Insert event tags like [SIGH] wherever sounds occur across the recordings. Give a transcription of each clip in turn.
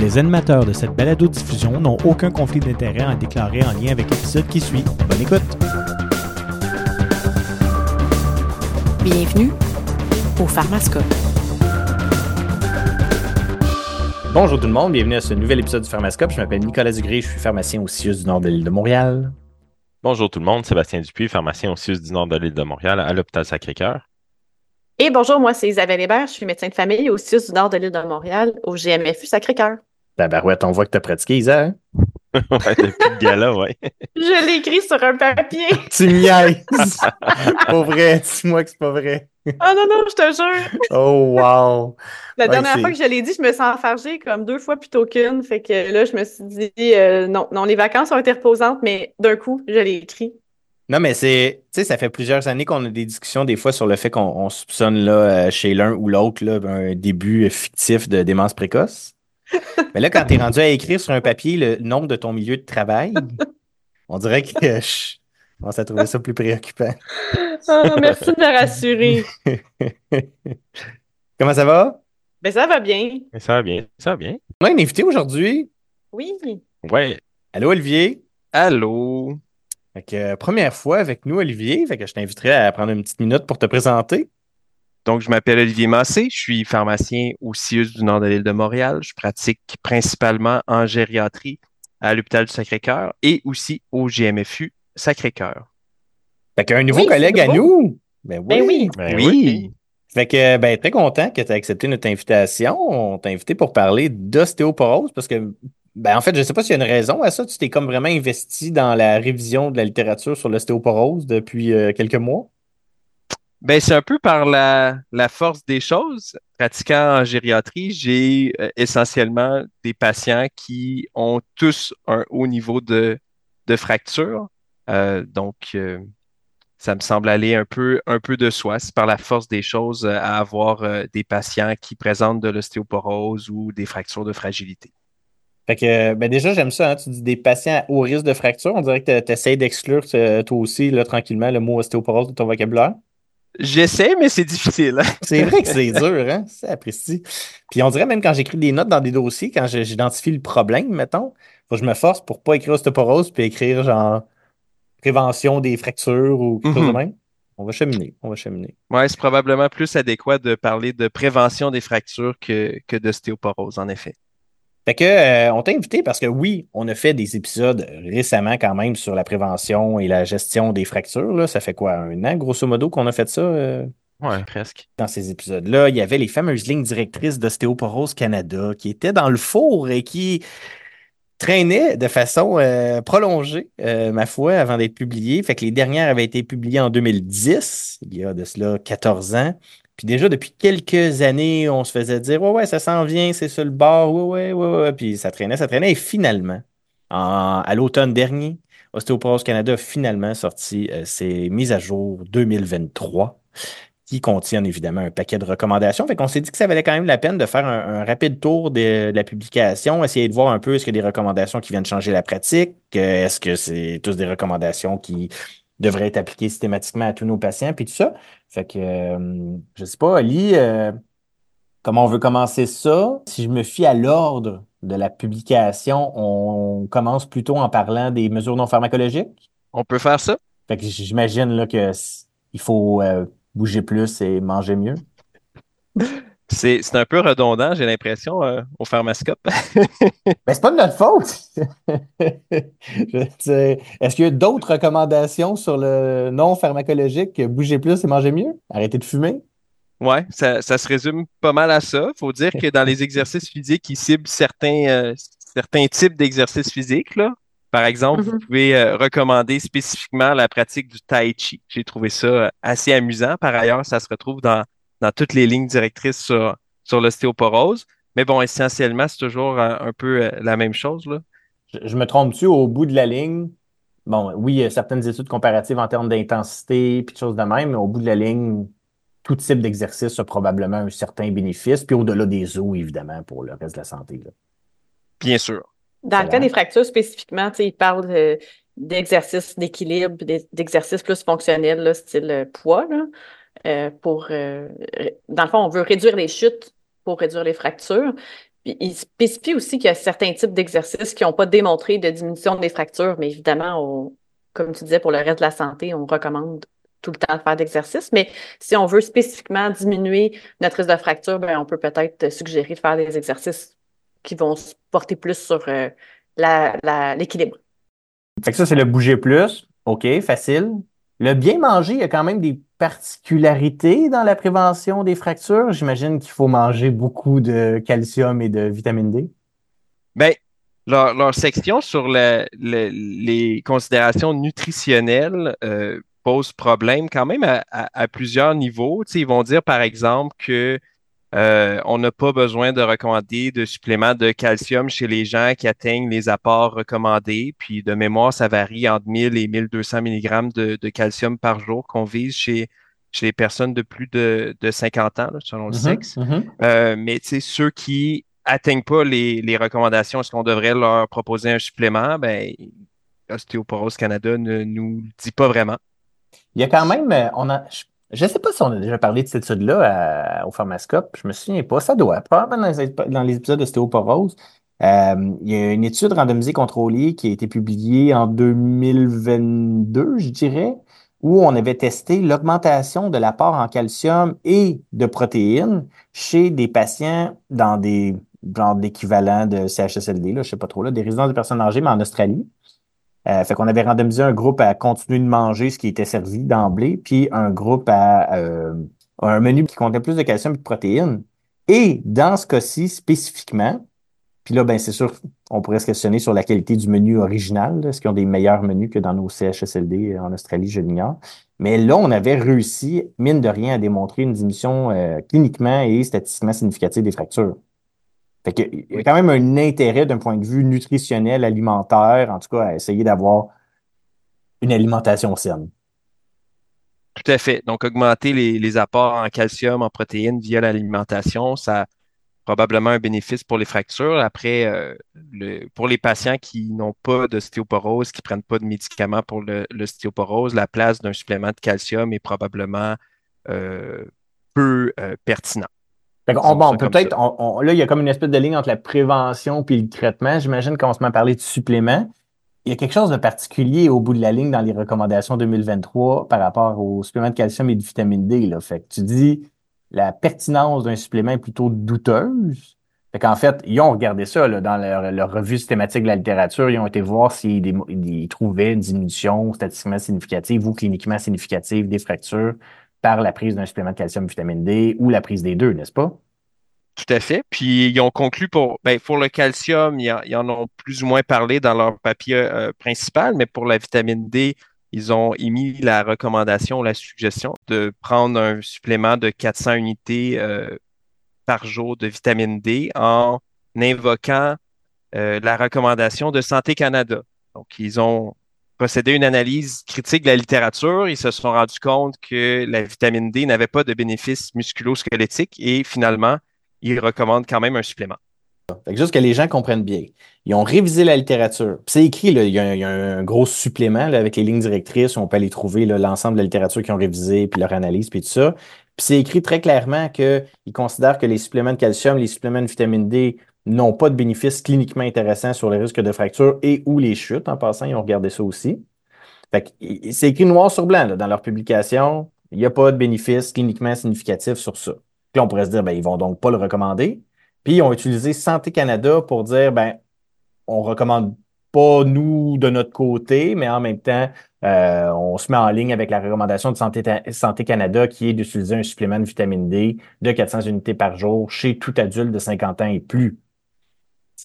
Les animateurs de cette balado-diffusion n'ont aucun conflit d'intérêt à déclarer en lien avec l'épisode qui suit. Bonne écoute! Bienvenue au Pharmascope. Bonjour tout le monde, bienvenue à ce nouvel épisode du Pharmascope. Je m'appelle Nicolas Dugré, je suis pharmacien au CIUS du Nord de l'île de Montréal. Bonjour tout le monde, Sébastien Dupuis, pharmacien au CIUS du Nord de l'île de Montréal à l'hôpital Sacré-Cœur. Et bonjour, moi c'est Isabelle Hébert, je suis médecin de famille au CIUS du Nord de l'île de Montréal au GMFU Sacré-Cœur. Ben barouette, on voit que tu as pratiqué, Isa. Hein? [LAUGHS] ouais, depuis le gala, ouais. Je l'ai écrit sur un papier. [LAUGHS] tu niaises! [LAUGHS] pas vrai, dis-moi que c'est pas vrai. Oh non, non, je te jure. Oh, wow! La dernière fois que je l'ai dit, je me sens enfargée comme deux fois plutôt qu'une. Fait que là, je me suis dit, euh, non, non, les vacances ont été reposantes, mais d'un coup, je l'ai écrit. Non, mais c'est, tu sais, ça fait plusieurs années qu'on a des discussions des fois sur le fait qu'on soupçonne là, euh, chez l'un ou l'autre un début fictif de démence précoce. [LAUGHS] Mais là, quand tu es rendu à écrire sur un papier le nom de ton milieu de travail, on dirait que je commence à trouver ça plus préoccupant. Oh, merci de me rassurer. [LAUGHS] Comment ça va? Ben, ça va bien. Ça va bien. Ça va bien. On a une invitée aujourd'hui. Oui. Ouais. Allô, Olivier? Allô? Fait que, première fois avec nous, Olivier. Fait que je t'inviterai à prendre une petite minute pour te présenter. Donc, je m'appelle Olivier Massé, je suis pharmacien au CIUS du Nord de l'île de Montréal. Je pratique principalement en gériatrie à l'hôpital du Sacré-Cœur et aussi au GMFU Sacré-Cœur. Fait qu'un nouveau collègue à nous. Ben, ben oui. Ben oui. oui. Fait que, ben, très content que tu aies accepté notre invitation. On t'a invité pour parler d'ostéoporose parce que, ben, en fait, je ne sais pas s'il y a une raison à ça. Tu t'es comme vraiment investi dans la révision de la littérature sur l'ostéoporose depuis euh, quelques mois. Ben, c'est un peu par la, la, force des choses. Pratiquant en gériatrie, j'ai euh, essentiellement des patients qui ont tous un haut niveau de, de fracture. Euh, donc, euh, ça me semble aller un peu, un peu de soi. C'est par la force des choses à avoir des patients qui présentent de l'ostéoporose ou des fractures de fragilité. Fait que, ben déjà, j'aime ça. Hein. Tu dis des patients au risque de fracture. On dirait que tu essaies d'exclure toi aussi, là, tranquillement, le mot ostéoporose de ton vocabulaire. J'essaie, mais c'est difficile. Hein. [LAUGHS] c'est vrai que c'est dur, hein? C'est apprécié. Puis on dirait même quand j'écris des notes dans des dossiers, quand j'identifie le problème, mettons, faut que je me force pour pas écrire ostéoporose puis écrire genre prévention des fractures ou quelque chose de mhm. même. On va cheminer, on va cheminer. Ouais, c'est probablement plus adéquat de parler de prévention des fractures que, que d'ostéoporose, en effet. Fait que, euh, on t'a invité parce que oui, on a fait des épisodes récemment quand même sur la prévention et la gestion des fractures. Là. Ça fait quoi, un an, grosso modo, qu'on a fait ça? Euh? Ouais, presque. Dans ces épisodes-là, il y avait les fameuses lignes directrices d'Ostéoporose Canada qui étaient dans le four et qui traînaient de façon euh, prolongée, ma foi, avant d'être publiées. Fait que les dernières avaient été publiées en 2010, il y a de cela 14 ans. Puis déjà, depuis quelques années, on se faisait dire Ouais, ouais, ça s'en vient, c'est sur le bord, ouais, ouais, ouais, ouais. Puis ça traînait, ça traînait. Et finalement, à l'automne dernier, Osteoporose Canada a finalement sorti euh, ses mises à jour 2023 qui contiennent évidemment un paquet de recommandations. Fait qu'on s'est dit que ça valait quand même la peine de faire un, rapide tour de, la publication, essayer de voir un peu est-ce qu'il y a des recommandations qui viennent changer la pratique, est-ce que c'est tous des recommandations qui devraient être appliquées systématiquement à tous nos patients, puis tout ça. Fait que, euh, je sais pas, Ali, euh, comment on veut commencer ça? Si je me fie à l'ordre de la publication, on commence plutôt en parlant des mesures non pharmacologiques? On peut faire ça. Fait que j'imagine là que il faut euh, bouger plus et manger mieux. [LAUGHS] C'est, un peu redondant, j'ai l'impression, au pharmascope. [LAUGHS] ben, c'est pas de notre faute. [LAUGHS] Est-ce qu'il y a d'autres recommandations sur le non pharmacologique que bouger plus et manger mieux? Arrêter de fumer? Oui, ça, se résume pas mal à ça. Il faut dire que dans les [LAUGHS] exercices physiques, ils ciblent certains, euh, certains types d'exercices physiques. Là. Par exemple, vous mm-hmm. pouvez euh, recommander spécifiquement la pratique du tai chi. J'ai trouvé ça assez amusant. Par ailleurs, ça se retrouve dans dans toutes les lignes directrices sur, sur l'ostéoporose. Mais bon, essentiellement, c'est toujours euh, un, peu euh, la même chose. Là. Je, me trompe-tu? Au bout de la ligne? Bon, oui, il y a certaines études comparatives en termes d'intensité et de choses de même, mais au bout de la ligne, tout type d'exercice a probablement un certain bénéfice, puis au-delà des os, évidemment, pour le reste de la santé. Bien sûr. Dans le cas des fractures spécifiquement, il parle euh, d'exercices d'équilibre, d'exercices plus fonctionnels, style poids. Là. Euh, pour, euh, dans le fond, on veut réduire les chutes pour réduire les fractures. Puis, il spécifie aussi qu'il y a certains types d'exercices qui n'ont pas démontré de diminution des fractures, mais évidemment, on- comme tu disais, pour le reste de la santé, on recommande tout le temps de faire d'exercice. Mais si on veut spécifiquement diminuer notre risque de fracture, ben, on peut peut-être suggérer de faire des exercices qui vont se porter plus sur euh, l'équilibre. Fait que ça, c'est le bouger plus. OK, facile. Le bien manger, il y a quand même des particularités dans la prévention des fractures. J'imagine qu'il faut manger beaucoup de calcium et de vitamine D. Ben, leur, section sur le- le- les considérations nutritionnelles euh, pose problème quand même à, plusieurs niveaux. Ils vont dire, par exemple, que euh, on n'a pas besoin de recommander de suppléments de calcium chez les gens qui atteignent les apports recommandés. Puis de mémoire, ça varie entre 1000 et 1200 mg de, de calcium par jour qu'on vise chez, chez les personnes de plus de, de 50 ans, là, selon le Mhm, sexe. mhm. Euh, mais tu sais, ceux qui atteignent pas les, les recommandations, est-ce qu'on devrait leur proposer un supplément? Ben, Ostéoporose Canada ne nous le dit pas vraiment. Il y a quand même, euh, on a, je ne sais pas si on a déjà parlé de cette étude-là à- au Pharmascope, je me souviens pas, ça doit, probablement dans les, dans les épisodes d'ostéoporose. Euh, il y a une étude randomisée contrôlée qui a été publiée en 2022, je dirais, où on avait testé l'augmentation de l'apport en calcium et de protéines chez des patients dans des genres d'équivalents de CHSLD, là, je sais pas trop, là, des résidences de personnes âgées, mais en Australie. Euh, fait qu'on avait randomisé un groupe à continuer de manger ce qui était servi d'emblée, puis un groupe à euh, un menu qui contenait plus de calcium et de protéines. Et dans ce cas-ci spécifiquement, puis là, ben c'est sûr, on pourrait se questionner sur la qualité du menu original. Est-ce qu'ils ont des meilleurs menus que dans nos CHSLD en Australie, je l'ignore. Mais là, on avait réussi, mine de rien, à démontrer une diminution euh, cliniquement et statistiquement significative des fractures. Fait que, il y a quand même un intérêt d'un point de vue nutritionnel, alimentaire, en tout cas, à essayer d'avoir une alimentation saine. Tout à fait. Donc, augmenter les, les apports en calcium, en protéines via l'alimentation, ça a probablement un bénéfice pour les fractures. Après, euh, le- pour les patients qui n'ont pas d'ostéoporose, qui prennent pas de médicaments pour l'ostéoporose, la place d'un supplément de calcium est probablement euh, peu euh, pertinent. Fait bon, peut-être, ça. on- on- là, il y a comme une espèce de ligne entre la prévention puis le traitement. J'imagine qu'on se met à parler de suppléments. Il y a quelque chose de particulier au bout de la ligne dans les recommandations 2023 par rapport aux suppléments de calcium et de vitamine D. Là. Fait que tu dis la pertinence d'un supplément est plutôt douteuse. Fait qu'en fait, ils ont regardé ça là, dans leur, leur revue systématique de la littérature. Ils ont été voir s'ils ils trouvaient une diminution statistiquement significative ou cliniquement significative des fractures par la prise d'un supplément de calcium vitamine D ou la prise des deux, n'est-ce pas? Tout à fait. Puis ils ont conclu pour, ben, pour le calcium, ils en, ils en ont plus ou moins parlé dans leur papier euh, principal, mais pour la vitamine D, ils ont émis la recommandation, la suggestion de prendre un supplément de 400 unités euh, par jour de vitamine D en invoquant euh, la recommandation de Santé Canada. Donc, ils ont procédé une analyse critique de la littérature. Ils se sont rendus compte que la vitamine D n'avait pas de bénéfices musculo-squelettiques et finalement, ils recommandent quand même un supplément. Fait que juste que les gens comprennent bien. Ils ont révisé la littérature. C'est écrit, là, il y a, un- gros supplément là, avec les lignes directrices où on peut aller trouver l'ensemble de la littérature qu'ils ont révisé, puis leur analyse, puis tout ça. Puis c'est écrit très clairement qu'ils considèrent que les suppléments de calcium, les suppléments de vitamine D n'ont pas de bénéfices cliniquement intéressants sur les risques de fracture et ou les chutes. En passant, ils ont regardé ça aussi. C'est écrit noir sur blanc dans leur publication. Il n'y a pas de bénéfices cliniquement significatifs sur ça. Puis on pourrait se dire, ben, ils vont donc pas le recommander. Puis ils ont utilisé Santé Canada pour dire, ben, on recommande pas nous de notre côté, mais en même temps, euh, on se met en ligne avec la recommandation de Santé, Santé Canada qui est d'utiliser un supplément de vitamine D de 400 unités par jour chez tout adulte de 50 ans et plus.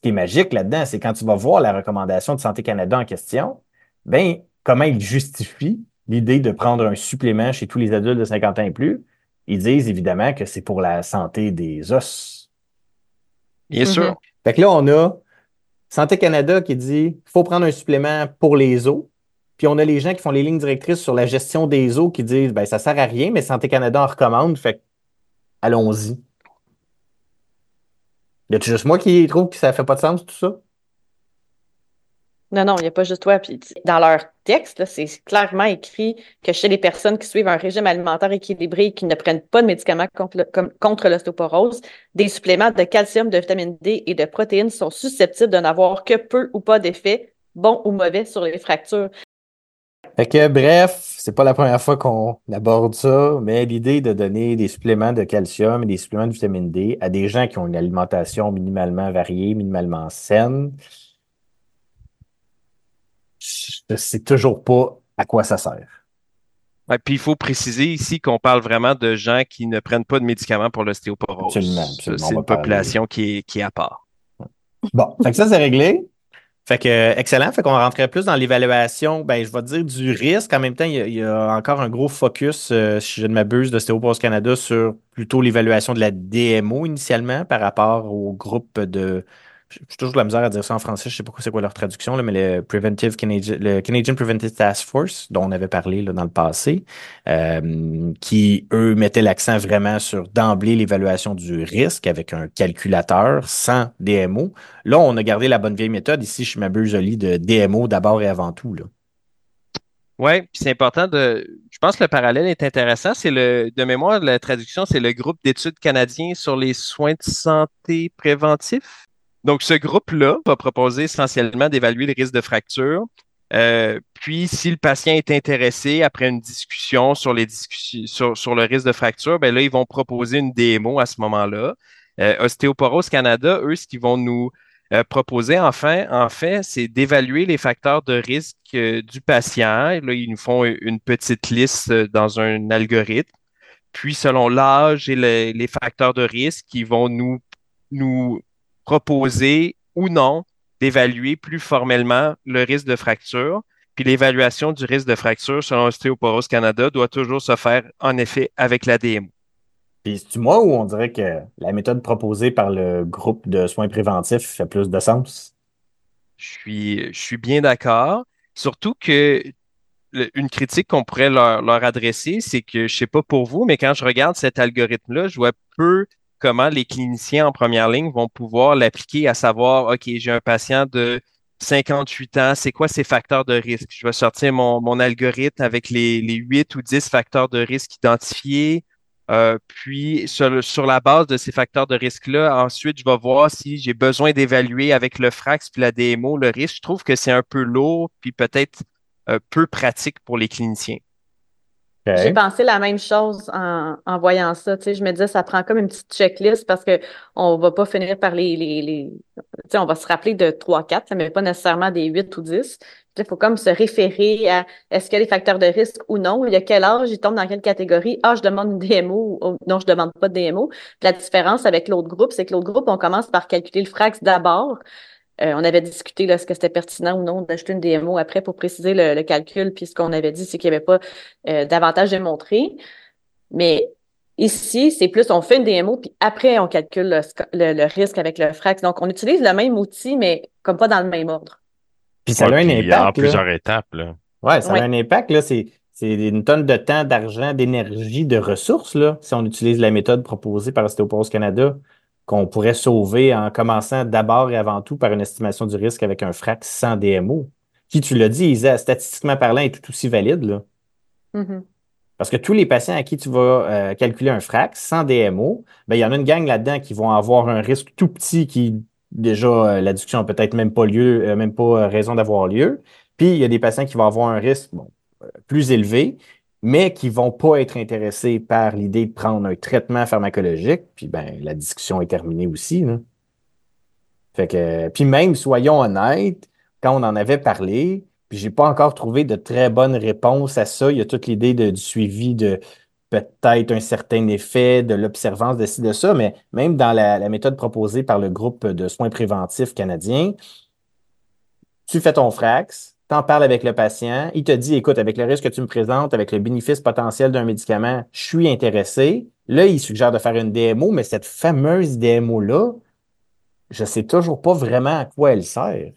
Ce qui est magique là-dedans, c'est quand tu vas voir la recommandation de Santé Canada en question, ben, comment ils justifient l'idée de prendre un supplément chez tous les adultes de 50 ans et plus? Ils disent évidemment que c'est pour la santé des os. Bien sûr. Fait que là, on a Santé Canada qui dit faut prendre un supplément pour les os. Puis on a les gens qui font les lignes directrices sur la gestion des os qui disent ben ça sert à rien, mais Santé Canada en recommande, fait que allons-y. Y a-tu juste moi qui trouve que ça fait pas de sens tout ça? Non, non, il n'y a pas juste toi. Dans leur texte, c'est clairement écrit que chez les personnes qui suivent un régime alimentaire équilibré et qui ne prennent pas de médicaments contre, contre l'ostéoporose, des suppléments de calcium, de vitamine D et de protéines sont susceptibles de n'avoir que peu ou pas d'effet, bon ou mauvais, sur les fractures. Fait que, bref, c'est pas la première fois qu'on aborde ça, mais l'idée de donner des suppléments de calcium et des suppléments de vitamine D à des gens qui ont une alimentation minimalement variée, minimalement saine, je sais toujours pas à quoi ça sert. Ouais, puis il faut préciser ici qu'on parle vraiment de gens qui ne prennent pas de médicaments pour l'ostéoporose. Absolument, C'est une population qui est, qui est à part. Bon, fait que ça, c'est réglé. Fait que, excellent. Fait qu'on rentrait plus dans l'évaluation, ben, je vais dire du risque. En même temps, il y a, encore un gros focus, euh, si je ne m'abuse, d'Ostéoporose Canada sur plutôt l'évaluation de la DMO initialement par rapport au groupe de j'ai toujours de la misère à dire ça en français, je sais pas c'est quoi leur traduction, là, mais le Preventive Canadian, le Canadian Preventive Task Force, dont on avait parlé là, dans le passé, euh, qui, eux, mettaient l'accent vraiment sur d'emblée l'évaluation du risque avec un calculateur sans DMO. Là, on a gardé la bonne vieille méthode. Ici, je m'abuse, lit de DMO d'abord et avant tout. Oui, puis c'est important de. Je pense que le parallèle est intéressant. C'est le de mémoire, la traduction, c'est le groupe d'études canadiens sur les soins de santé préventifs. Donc, ce groupe-là va proposer essentiellement d'évaluer les risques de fracture. Euh, puis, si le patient est intéressé après une discussion sur les sur, le risque de fracture, ben là, ils vont proposer une démo à ce moment-là. Euh, Canada, eux, ce qu'ils vont nous euh, proposer, enfin, en fait, c'est d'évaluer les facteurs de risque euh, du patient. Là, ils nous font une petite liste dans un algorithme. Puis, selon l'âge et les, les facteurs de risque, ils vont nous, nous proposer ou non d'évaluer plus formellement le risque de fracture. Puis l'évaluation du risque de fracture selon Ostéoporose Canada doit toujours se faire en effet avec la DMO. Puis c'est moi où on dirait que la méthode proposée par le groupe de soins préventifs fait plus de sens? Je suis, je suis bien d'accord. Surtout que une critique qu'on pourrait leur, leur adresser, c'est que je sais pas pour vous, mais quand je regarde cet algorithme-là, je vois peu comment les cliniciens en première ligne vont pouvoir l'appliquer à savoir, OK, j'ai un patient de 58 ans, c'est quoi ces facteurs de risque? Je vais sortir mon, mon algorithme avec les, les 8 ou 10 facteurs de risque identifiés. Euh, puis, sur, sur, la base de ces facteurs de risque-là, ensuite, je vais voir si j'ai besoin d'évaluer avec le FRAX puis la DMO le risque. Je trouve que c'est un peu lourd puis peut-être euh, peu pratique pour les cliniciens. J'ai pensé la même chose en, en voyant ça. Tu sais, je me disais, ça prend comme une petite checklist parce que on va pas finir par les, les, les tu sais, on va se rappeler de 3, 4, mais pas nécessairement des 8 ou 10. Il faut comme se référer à est-ce qu'il y a des facteurs de risque ou non. Il y a quel âge, il tombe dans quelle catégorie. Ah, je demande une DMO ou non, je demande pas de DMO. la différence avec l'autre groupe, c'est que l'autre groupe, on commence par calculer le frax d'abord. Euh, on avait discuté est-ce que c'était pertinent ou non d'ajouter une DMO après pour préciser le, calcul, puis ce qu'on avait dit, c'est qu'il n'y avait pas euh, d'avantage démontré. Mais ici, c'est plus on fait une DMO, puis après, on calcule le, risque avec le FRAX. Donc, on utilise le même outil, mais comme pas dans le même ordre. Puis ça a un impact. En plusieurs étapes. Là. Ouais, ça a un impact. Là, c'est, c'est une tonne de temps, d'argent, d'énergie, de ressources, là, si on utilise la méthode proposée par Ostéoporose Canada qu'on pourrait sauver en commençant d'abord et avant tout par une estimation du risque avec un FRAC sans DMO, qui, tu l'as dit, Isa, statistiquement parlant, est tout aussi valide. Là. Mm-hmm. Parce que tous les patients à qui tu vas euh, calculer un FRAC sans DMO, ben, il y en a une gang là-dedans qui vont avoir un risque tout petit qui, déjà, euh, l'adduction n'a peut-être même pas lieu, euh, même pas raison d'avoir lieu. Puis, il y a des patients qui vont avoir un risque bon, plus élevé, mais qui vont pas être intéressés par l'idée de prendre un traitement pharmacologique, puis ben la discussion est terminée aussi. Là. Fait que, puis même, soyons honnêtes, quand on en avait parlé, puis j'ai pas encore trouvé de très bonnes réponses à ça. Il y a toute l'idée du suivi de peut-être un certain effet, de l'observance de ci, de ça, mais même dans la, la méthode proposée par le groupe de soins préventifs canadiens, tu fais ton frax, t'en parles avec le patient, il te dit, écoute, avec le risque que tu me présentes, avec le bénéfice potentiel d'un médicament, je suis intéressé. Là, il suggère de faire une DMO, mais cette fameuse DMO-là, je sais toujours pas vraiment à quoi elle sert.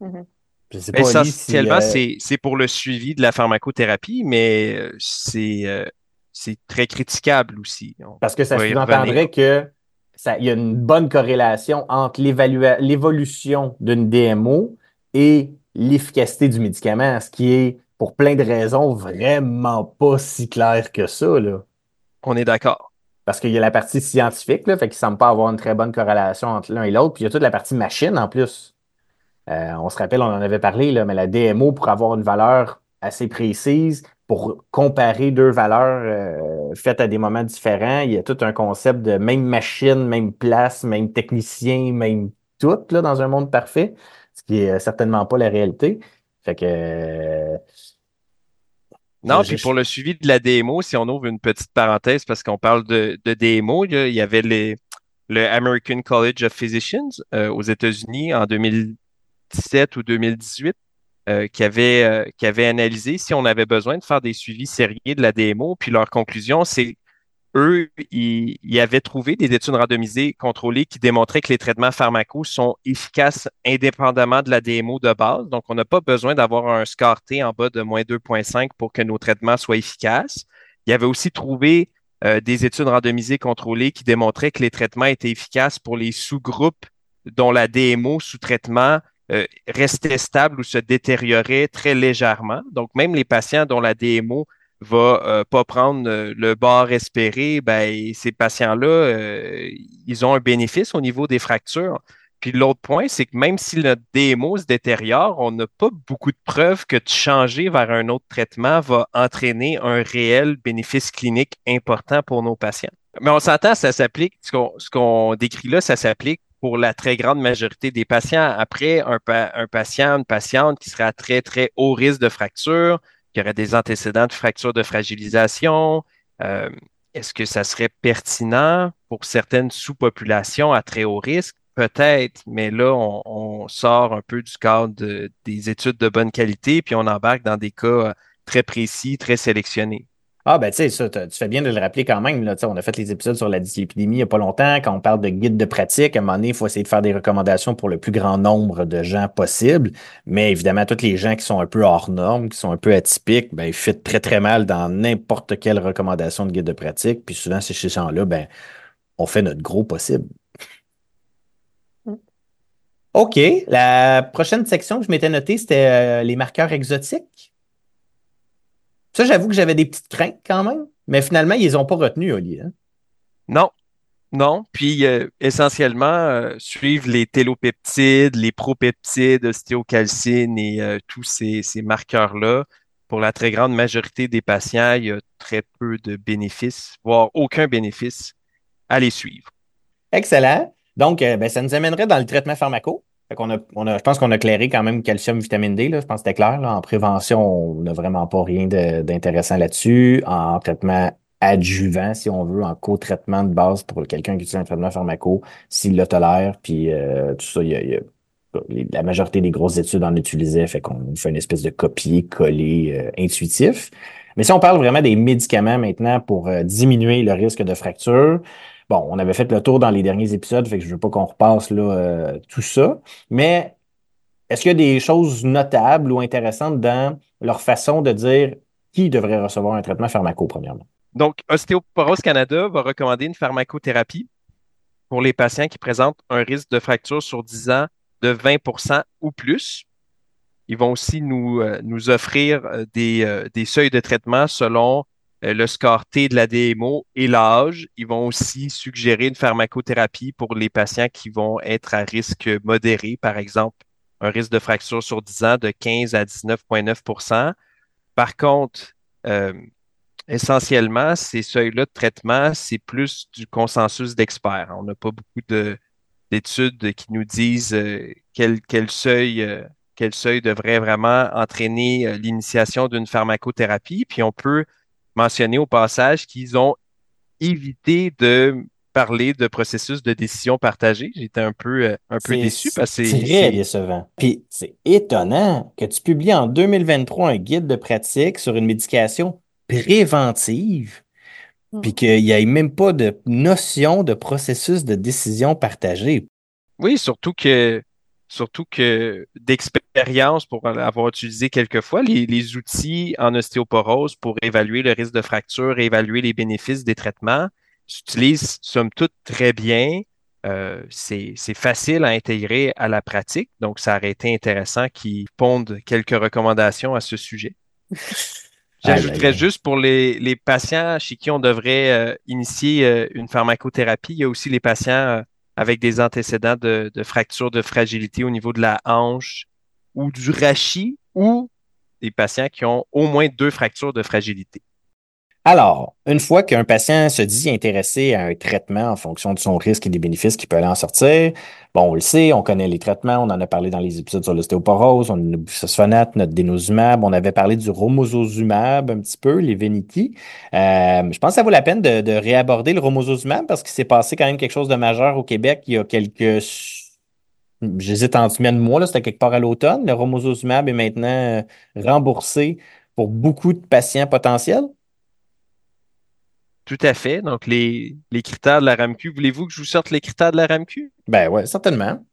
Mm-hmm. Essentiellement, euh, c'est pour le suivi de la pharmacothérapie, mais euh, c'est euh, c'est très critiquable aussi. Parce que ça sous-entendrait que ça, il y a une bonne corrélation entre l'évolution d'une DMO et l'efficacité du médicament, ce qui est, pour plein de raisons, vraiment pas si clair que ça, là. On est d'accord. Parce qu'il y a la partie scientifique, là, fait qu'il semble pas avoir une très bonne corrélation entre l'un et l'autre. Puis il y a toute la partie machine en plus. Euh, on se rappelle, on en avait parlé, là, mais la DMO, pour avoir une valeur assez précise, pour comparer deux valeurs euh, faites à des moments différents, il y a tout un concept de même machine, même place, même technicien, même tout là, dans un monde parfait, qui est euh, certainement pas la réalité. Fait que euh, Non, puis pour le suivi de la DMO, si on ouvre une petite parenthèse, parce qu'on parle de, de DMO, là, il y avait les, le American College of Physicians euh, aux États-Unis en 2017 ou 2018 euh, qui avait, euh, qui avait analysé si on avait besoin de faire des suivis sérieux de la DMO. Puis leur conclusion, c'est eux, ils, avaient trouvé des études randomisées contrôlées qui démontraient que les traitements pharmacaux sont efficaces indépendamment de la DMO de base. Donc, on n'a pas besoin d'avoir un score T en bas de moins 2,5 pour que nos traitements soient efficaces. Il avait aussi trouvé euh, des études randomisées contrôlées qui démontraient que les traitements étaient efficaces pour les sous-groupes dont la DMO sous traitement euh, restait stable ou se détériorait très légèrement. Donc, même les patients dont la DMO va euh, pas prendre euh, le bord espéré, ben, ces patients-là, euh, ils ont un bénéfice au niveau des fractures. Puis l'autre point, c'est que même si notre DMO se détériore, on n'a pas beaucoup de preuves que de changer vers un autre traitement va entraîner un réel bénéfice clinique important pour nos patients. Mais on s'entend, ça s'applique, ce qu'on ce qu'on décrit là, ça s'applique pour la très grande majorité des patients. Après, un, pa- un patient, une patiente qui serait à très, très haut risque de fracture, qui aurait des antécédents de fracture de fragilisation, euh, est-ce que ça serait pertinent pour certaines sous-populations à très haut risque? Peut-être, mais là, on, sort un peu du cadre de- des études de bonne qualité, puis on embarque dans des cas euh, très précis, très sélectionnés. Ah, ben, tu sais, tu fais bien de le rappeler quand même. Là, on a fait les épisodes sur la dyslipidémie il n'y a pas longtemps. Quand on parle de guide de pratique, à un moment donné, il faut essayer de faire des recommandations pour le plus grand nombre de gens possible. Mais évidemment, tous les gens qui sont un peu hors normes, qui sont un peu atypiques, ben, ils fit très, très mal dans n'importe quelle recommandation de guide de pratique. Puis souvent, chez ces gens-là, ben, on fait notre gros possible. Mm. OK. La prochaine section que je m'étais notée, c'était euh, les marqueurs exotiques. Ça, j'avoue que j'avais des petites craintes quand même, mais finalement, ils les ont pas retenus, Oli. hein. Non, non. Puis euh, essentiellement, euh, suivre les télopeptides, les propeptides, ostéocalcine et euh, tous ces, ces marqueurs-là. Pour la très grande majorité des patients, il y a très peu de bénéfices, voire aucun bénéfice à les suivre. Excellent. Donc, ben, ça nous amènerait dans le traitement pharmaco. Fait qu'on a, on a, je pense qu'on a clairé quand même calcium, vitamine D. Là, je pense que c'était clair. Là. En prévention, on n'a vraiment pas rien d'intéressant là-dessus. En traitement adjuvant, si on veut, en co-traitement de base pour quelqu'un qui utilise un traitement pharmaco, s'il le tolère, puis euh, tout ça, il y a, y a- la majorité des grosses études en utilisaient, fait qu'on fait une espèce de copier-coller euh, intuitif. Mais si on parle vraiment des médicaments maintenant pour euh, diminuer le risque de fracture, Bon, on avait fait le tour dans les derniers épisodes, fait que je veux pas qu'on repasse euh, tout ça. Mais est-ce qu'il y a des choses notables ou intéressantes dans leur façon de dire qui devrait recevoir un traitement pharmaco, premièrement? Donc, Ostéoporose Canada va recommander une pharmacothérapie pour les patients qui présentent un risque de fracture sur 10 ans de 20% ou plus. Ils vont aussi nous, euh, nous offrir euh, des, seuils de traitement selon le score T de la DMO et l'âge. Ils vont aussi suggérer une pharmacothérapie pour les patients qui vont être à risque modéré, par exemple, un risque de fracture sur 10 ans de 15 à 19,9% Par contre, euh, essentiellement, ces seuils-là de traitement, c'est plus du consensus d'experts. On n'a pas beaucoup de, d'études qui nous disent euh, quel, quel seuil, euh, quel seuil devrait vraiment entraîner euh, l'initiation d'une pharmacothérapie. Puis on peut mentionner au passage qu'ils ont évité de parler de processus de décision partagée. J'étais un peu, euh, un peu déçu parce que C'est c'est, très décevant. Puis c'est étonnant que tu publies en 2023 un guide de pratique sur une médication préventive, puis qu'il n'y ait même pas de notion de processus de décision partagée. Oui, surtout que, surtout que d'expérience pour avoir utilisé quelques fois les, les outils en ostéoporose pour évaluer le risque de fracture, évaluer les bénéfices des traitements, s'utilise somme toute très bien. Euh, c'est facile à intégrer à la pratique, donc ça aurait été intéressant qu'ils pondent quelques recommandations à ce sujet. [LAUGHS] J'ajouterais juste pour les, les, patients chez qui on devrait euh, initier euh, une pharmacothérapie, il y a aussi les patients avec des antécédents de, fractures de fragilité au niveau de la hanche ou du rachis ou des patients qui ont au moins deux fractures de fragilité. Alors, une fois qu'un patient se dit intéressé à un traitement en fonction de son risque et des bénéfices qui peut aller en sortir, bon, on le sait, on connaît les traitements, on en a parlé dans les épisodes sur l'ostéoporose, on a le bisphosphonate, notre dénosumab, on avait parlé du romosozumab un petit peu, les Veniti. Euh, je pense que ça vaut la peine de, réaborder le romosozumab parce qu'il s'est passé quand même quelque chose de majeur au Québec il y a quelques J'hésite en semaine mois, c'était quelque part à l'automne. Le romosozumab est maintenant euh, remboursé pour beaucoup de patients potentiels. Tout à fait. Donc, les, les critères de la RAMQ, voulez-vous que je vous sorte les critères de la RAMQ? Ben oui, certainement.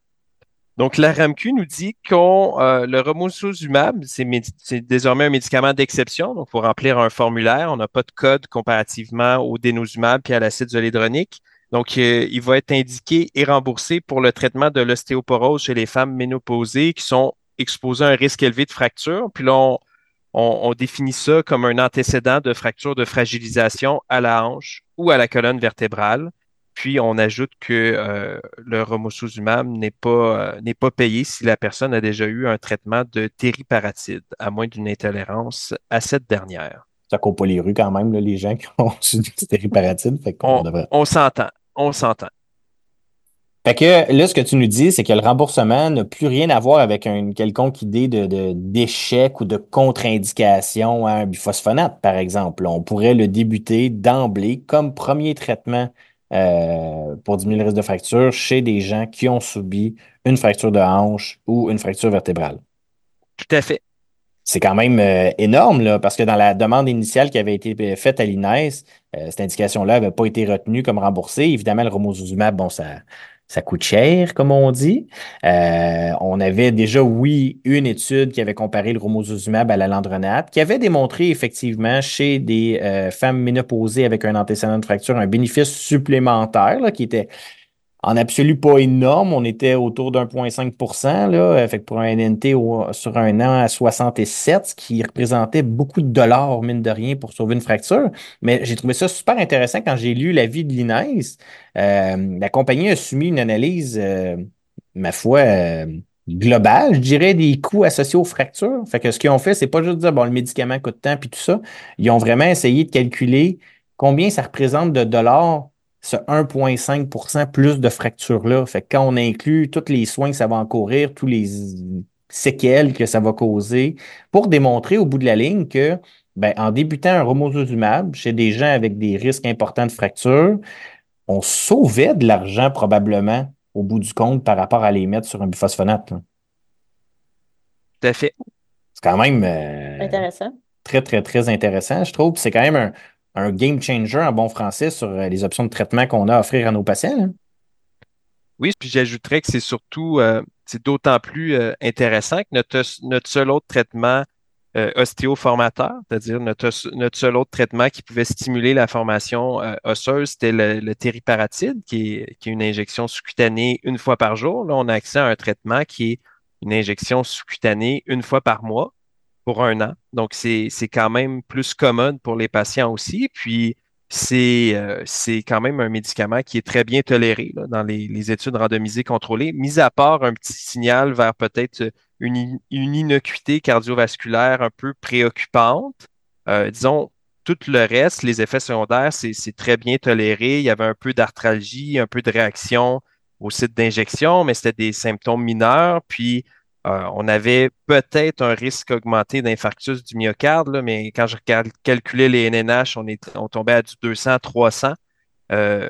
Donc, la RAMQ nous dit qu'on euh, le romosozumab, c'est désormais un médicament d'exception. Donc, pour remplir un formulaire, on n'a pas de code comparativement au dénosumab puis à l'acide zolédronique. Donc, euh, il va être indiqué et remboursé pour le traitement de l'ostéoporose chez les femmes ménopausées qui sont exposées à un risque élevé de fracture. Puis là, on, on, définit ça comme un antécédent de fracture de fragilisation à la hanche ou à la colonne vertébrale. Puis on ajoute que euh, le romosozumab n'est pas, euh, n'est pas payé si la personne a déjà eu un traitement de tériparatide, à moins d'une intolérance à cette dernière. Ça coupe pas les rues quand même, les gens qui ont [LAUGHS] reçu du tériparatide. on s'entend, on s'entend. Fait que là, ce que tu nous dis, c'est que le remboursement n'a plus rien à voir avec une quelconque idée de, d'échec ou de contre-indication à un biphosphonate, par exemple. On pourrait le débuter d'emblée comme premier traitement euh, pour diminuer le risque de fracture chez des gens qui ont subi une fracture de hanche ou une fracture vertébrale. Tout à fait. C'est quand même euh, énorme, là, parce que dans la demande initiale qui avait été faite à l'INES, euh, cette indication-là n'avait pas été retenue comme remboursée. Évidemment, le romosozumab, bon, ça, ça coûte cher, comme on dit. Euh, on avait déjà, oui, une étude qui avait comparé le romosozumab à la landronate, qui avait démontré effectivement chez des euh, femmes ménopausées avec un antécédent de fracture un bénéfice supplémentaire là, qui était en absolu pas énorme. On était autour d'1,5 là, euh, fait pour un NNT sur un an à 67, ce qui représentait beaucoup de dollars, mine de rien, pour sauver une fracture. Mais j'ai trouvé ça super intéressant quand j'ai lu l'avis de l'INES. Euh, la compagnie a soumis une analyse, euh, ma foi, globale, je dirais, des coûts associés aux fractures. Fait que ce qu'ils ont fait, c'est pas juste dire, bon, le médicament coûte tant, puis tout ça. Ils ont vraiment essayé de calculer combien ça représente de dollars ce 1,5% plus de fractures-là. Fait que quand on inclut tous les soins que ça va encourir, tous les séquelles que ça va causer, pour démontrer au bout de la ligne que, ben, en débutant un romosozumab chez des gens avec des risques importants de fracture, on sauvait de l'argent probablement au bout du compte par rapport à les mettre sur un biphosphonate. Tout à fait. C'est quand même euh, intéressant. Très, très, très intéressant, je trouve. C'est quand même un, un game changer en bon français sur euh, les options de traitement qu'on a à offrir à nos patients. Oui, puis j'ajouterais que c'est surtout, euh, c'est d'autant plus euh, intéressant que notre, notre seul autre traitement ostéoformateur, c'est-à-dire notre, notre seul autre traitement qui pouvait stimuler la formation osseuse, c'était le, le qui est, qui est une injection sous-cutanée une fois par jour. Là, on a accès à un traitement qui est une injection sous-cutanée une fois par mois pour un an. Donc, c'est quand même plus commode pour les patients aussi. Puis, c'est euh, quand même un médicament qui est très bien toléré là, dans les, les, études randomisées contrôlées, mis à part un petit signal vers peut-être une, une, innocuité cardiovasculaire un peu préoccupante. Euh, disons, tout le reste, les effets secondaires, c'est très bien toléré. Il y avait un peu d'arthralgie, un peu de réaction au site d'injection, mais c'était des symptômes mineurs. Puis, euh, on avait peut-être un risque augmenté d'infarctus du myocarde, mais quand je calculais les NNH, on, est, on tombait à du 200-300, euh,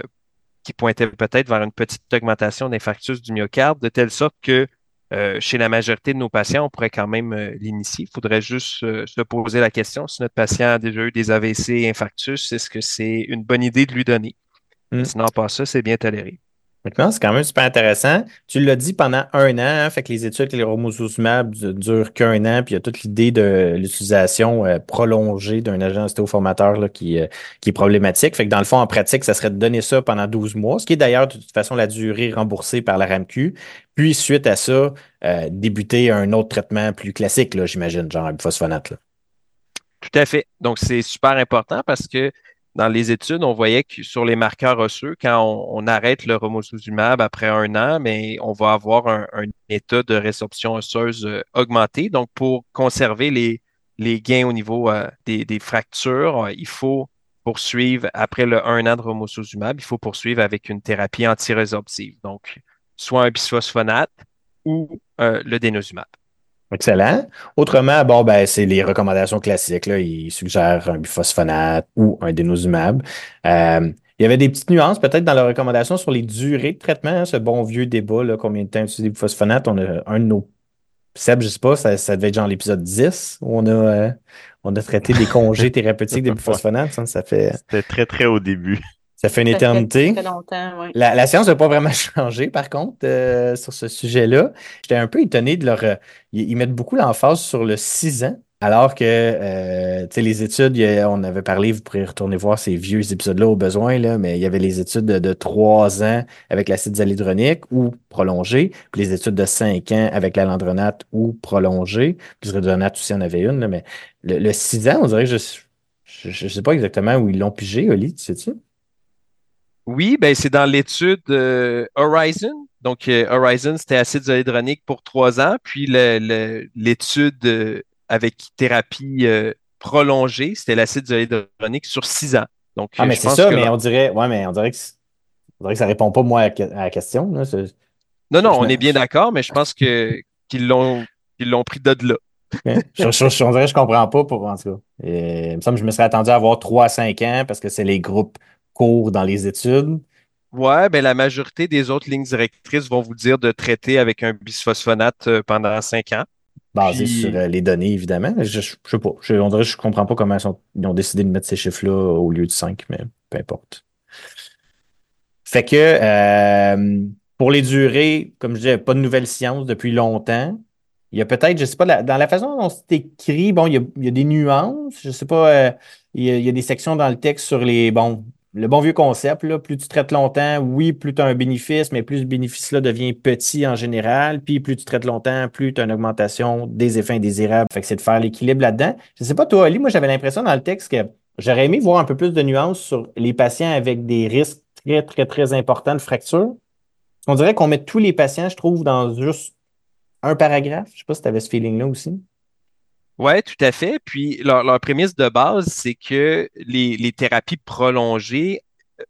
qui pointait peut-être vers une petite augmentation d'infarctus du myocarde, de telle sorte que euh, chez la majorité de nos patients, on pourrait quand même l'initier. Il faudrait juste se poser la question si notre patient a déjà eu des AVC infarctus, est-ce que c'est une bonne idée de lui donner? Mm. Sinon, pas ça, c'est bien toléré. Maintenant, c'est quand même super intéressant. Tu l'as dit pendant un an, hein, fait que les études avec les durent qu'un an, puis il y a toute l'idée de l'utilisation euh, prolongée d'un agent ostéoformateur là, qui, euh, qui est problématique. Fait que dans le fond, en pratique, ça serait de donner ça pendant 12 mois, ce qui est d'ailleurs de toute façon la durée remboursée par la RAMQ. Puis suite à ça, euh, débuter un autre traitement plus classique, j'imagine, genre biphosphonate. Là. Tout à fait. Donc, c'est super important parce que dans les études, on voyait que sur les marqueurs osseux, quand on, arrête le romosozumab après un an, mais on va avoir un, état de résorption osseuse euh, augmenté. Donc, pour conserver les, les gains au niveau euh, des, fractures, euh, il faut poursuivre, après le un an de romosozumab, il faut poursuivre avec une thérapie antirésorptive. Donc, soit un bisphosphonate ou le dénosumab. Excellent. Autrement, bon, ben, c'est les recommandations classiques. Là. Il suggère un biphosphonate ou un dénosumab. Euh, il y avait des petites nuances peut-être dans la recommandation sur les durées de traitement, hein, ce bon vieux débat, là, combien de temps utiliser le biphosphonate. On a un de nos Seb, je sais pas, ça, ça devait être genre l'épisode 10 où on a, euh, on a traité des congés [LAUGHS] thérapeutiques des biphosphonates. Ça, ça fait. C'était très, très au début. Ça fait une éternité. Ça fait longtemps, oui. la, science n'a pas vraiment [LAUGHS] changé, par contre, euh, sur ce sujet-là. J'étais un peu étonné de leur. Euh, ils, mettent beaucoup l'emphase sur le 6 ans, alors que euh, les études, on avait parlé, vous pourrez retourner voir ces vieux épisodes-là au besoin, là, mais il y avait les études de, 3 ans avec l'acide zalidronique ou prolongé, puis les études de 5 ans avec la landronate ou prolongé. Puis le redonate aussi en avait une, mais le, 6 ans, on dirait que je ne sais pas exactement où ils l'ont pigé, Oli, tu sais-tu? Oui, ben c'est dans l'étude euh, Horizon. Donc, euh, Horizon, c'était acide zolédronique pour trois ans. Puis l'étude euh, avec thérapie prolongée, c'était l'acide zolédronique sur six ans. Donc, ah, mais c'est ça, mais on dirait, ouais, mais on dirait que, on dirait que ça répond pas, moi, à, la question. non, non, on est bien d'accord, mais je pense que qu'ils l'ont pris de là. je, je, on dirait que je comprends pas pour en tout cas. il me semble que je me serais attendu à avoir 3 à 5 ans parce que c'est les groupes cours dans les études. Ouais, ben la majorité des autres lignes directrices vont vous dire de traiter avec un bisphosphonate euh, pendant cinq ans. Basé sur euh, les données, évidemment. Je, ne sais pas. Je, on je comprends pas comment ils, ont décidé de mettre ces chiffres-là au lieu de 5, mais peu importe. Fait que euh, pour les durées, comme je disais, pas de nouvelles sciences depuis longtemps. Il y a peut-être, je sais pas, dans la façon dont c'est écrit, bon, il y, a, des nuances. Je sais pas, il, y a, il, y a, des sections dans le texte sur les, bon, le bon vieux concept, là, plus tu traites longtemps, oui, plus tu as un bénéfice, mais plus ce bénéfice-là devient petit en général, puis plus tu traites longtemps, plus tu as une augmentation des effets indésirables. Fait que c'est de faire l'équilibre là-dedans. Je sais pas, toi, Ali, moi j'avais l'impression dans le texte que j'aurais aimé voir un peu plus de nuances sur les patients avec des risques très, très, très importants de fracture. On dirait qu'on met tous les patients, je trouve, dans juste un paragraphe. Je sais pas si tu avais ce feeling-là aussi. Oui, tout à fait. Puis leur, prémisse de base, c'est que les, thérapies prolongées euh,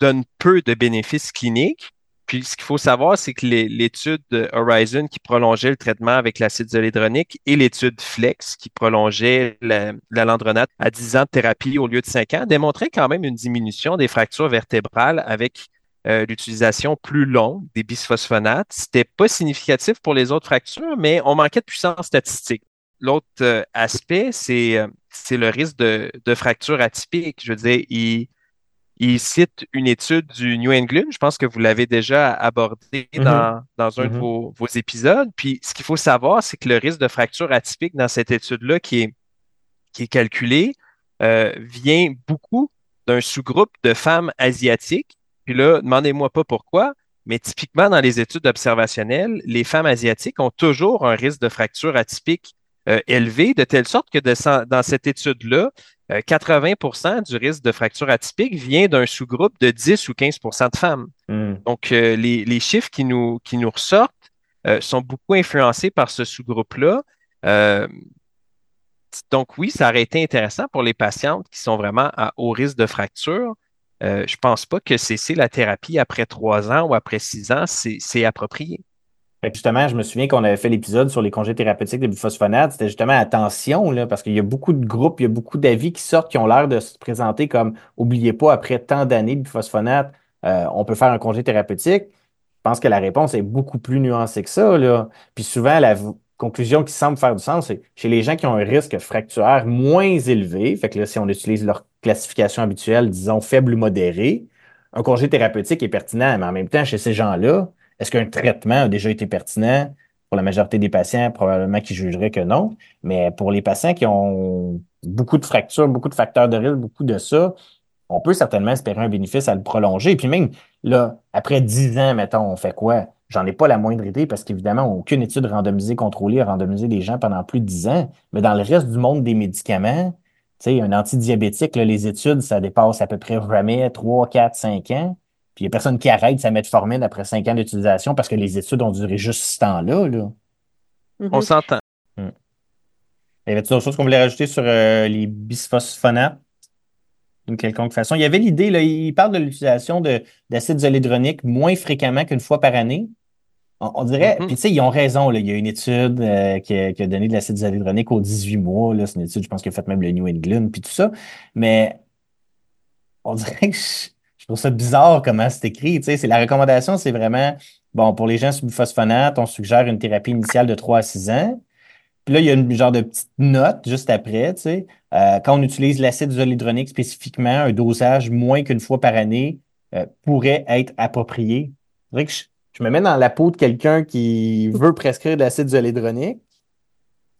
donnent peu de bénéfices cliniques. Puis ce qu'il faut savoir, c'est que l'étude Horizon qui prolongeait le traitement avec l'acide zolédronique et l'étude Flex qui prolongeait la, landronate à 10 ans de thérapie au lieu de 5 ans démontraient quand même une diminution des fractures vertébrales avec euh, l'utilisation plus longue des bisphosphonates. C'était pas significatif pour les autres fractures, mais on manquait de puissance statistique. L'autre euh, aspect, euh, c'est le risque de, de, fracture atypique. Je veux dire, il, il, cite une étude du New England. Je pense que vous l'avez déjà abordé mm-hmm. dans, dans, un de mm-hmm. vos, vos, épisodes. Puis, ce qu'il faut savoir, c'est que le risque de fracture atypique dans cette étude-là qui est, qui est calculé euh, vient beaucoup d'un sous-groupe de femmes asiatiques. Puis là, demandez-moi pas pourquoi, mais typiquement dans les études observationnelles, les femmes asiatiques ont toujours un risque de fracture atypique euh, élevé, de telle sorte que dans cette étude-là, 80% euh, du risque de fracture atypique vient d'un sous-groupe de 10 ou 15% de femmes. Hmm. Donc, euh, les, chiffres qui nous, qui nous ressortent sont beaucoup influencés par ce sous-groupe-là. donc, oui, ça aurait été intéressant pour les patientes qui sont vraiment à haut risque de fracture. je ne pense pas que cesser la thérapie après trois ans ou après six ans, c'est approprié justement, je me souviens qu'on avait fait l'épisode sur les congés thérapeutiques des biphosphonates. C'était justement attention, là, parce qu'il y a beaucoup de groupes, il y a beaucoup d'avis qui sortent qui ont l'air de se présenter comme oubliez pas, après tant d'années de biphosphonates, euh, on peut faire un congé thérapeutique. Je pense que la réponse est beaucoup plus nuancée que ça. Puis souvent, la conclusion qui semble faire du sens, c'est chez les gens qui ont un risque fracturaire moins élevé, fait que là, si on utilise leur classification habituelle, disons faible ou modéré, un congé thérapeutique est pertinent, mais en même temps, chez ces gens-là, est-ce qu'un traitement a déjà été pertinent? Pour la majorité des patients, probablement qu'ils jugeraient que non. Mais pour les patients qui ont beaucoup de fractures, beaucoup de facteurs de risque, beaucoup de ça, on peut certainement espérer un bénéfice à le prolonger. Et puis même, là, après 10 ans, mettons, on fait quoi? J'en ai pas la moindre idée parce qu'évidemment, aucune étude randomisée contrôlée a randomisé des gens pendant plus de 10 ans. Mais dans le reste du monde des médicaments, tu sais, un antidiabétique, les études, ça dépasse à peu près jamais 3, 4, 5 ans. Puis il n'y a personne qui arrête sa metformine après 5 ans d'utilisation parce que les études ont duré juste ce temps-là. Là. On s'entend. Y avait-il d'autres choses qu'on voulait rajouter sur euh, les bisphosphonates? D'une quelconque façon? Il y avait l'idée, là, il parle de l'utilisation de- d'acide zolédronique moins fréquemment qu'une fois par année. On, on dirait, Mhm. puis tu sais, ils ont raison, là, il y a une étude euh, qui, a, qui a donné de l'acide zolédronique aux 18 mois. là. C'est une étude, je pense, qui a fait même le New England, puis tout ça. Mais on dirait que je, je trouve ça bizarre comment c'est écrit. C'est la recommandation, c'est vraiment, bon, pour les gens sous on suggère une thérapie initiale de 3 à 6 ans. Puis là, il y a une genre de petite note juste après, tu sais. Euh, quand on utilise l'acide zolédronique spécifiquement, un dosage moins qu'une fois par année euh, pourrait être approprié. Vrai je, je me mets dans la peau de quelqu'un qui veut prescrire de l'acide zolédronique,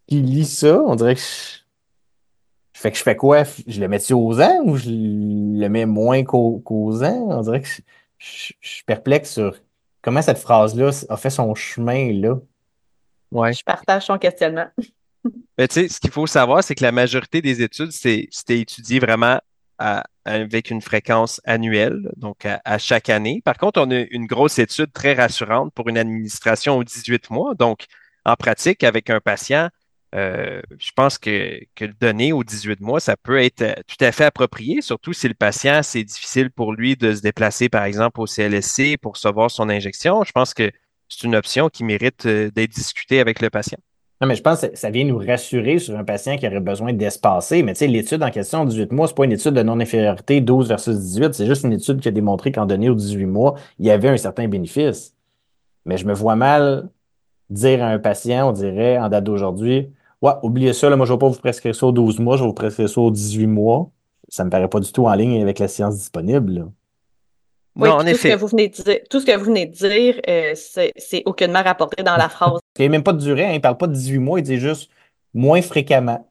qui lit ça, on dirait que je, je fais que je fais quoi? Je le mets-tu aux ans ou je le mets moins qu'au- qu'aux ans? On dirait que je, je- je suis perplexe sur comment cette phrase-là a fait son chemin là. Ouais. Je partage son questionnement. [LAUGHS] Mais tu sais, ce qu'il faut savoir, c'est que la majorité des études, c'est- c'était étudié vraiment à- avec une fréquence annuelle, donc à, à chaque année. Par contre, on a une grosse étude très rassurante pour une administration aux 18 mois. Donc, en pratique, avec un patient, euh, je pense que, le donner aux 18 mois, ça peut être euh, tout à fait approprié, surtout si le patient, c'est difficile pour lui de se déplacer, par exemple, au CLSC pour recevoir son injection. Je pense que c'est une option qui mérite euh, d'être discutée avec le patient. Non, mais je pense que ça vient nous rassurer sur un patient qui aurait besoin d'espacer. Mais tu sais, l'étude en question, 18 mois, c'est pas une étude de non-infériorité 12 versus 18. C'est juste une étude qui a démontré qu'en donné aux 18 mois, il y avait un certain bénéfice. Mais je me vois mal dire à un patient, on dirait, en date d'aujourd'hui, ouais, oubliez ça, là, moi, je vais pas vous prescrire ça aux 12 mois, je vais vous prescrire ça aux 18 mois. Ça me paraît pas du tout en ligne avec la science disponible. là. Oui, non, en tout ce effet. que vous venez de dire, tout ce que vous venez de dire, euh, c'est aucunement rapporté dans la [LAUGHS] phrase. Il n'y a même pas de durée, hein, il parle pas de 18 mois, il dit juste moins fréquemment.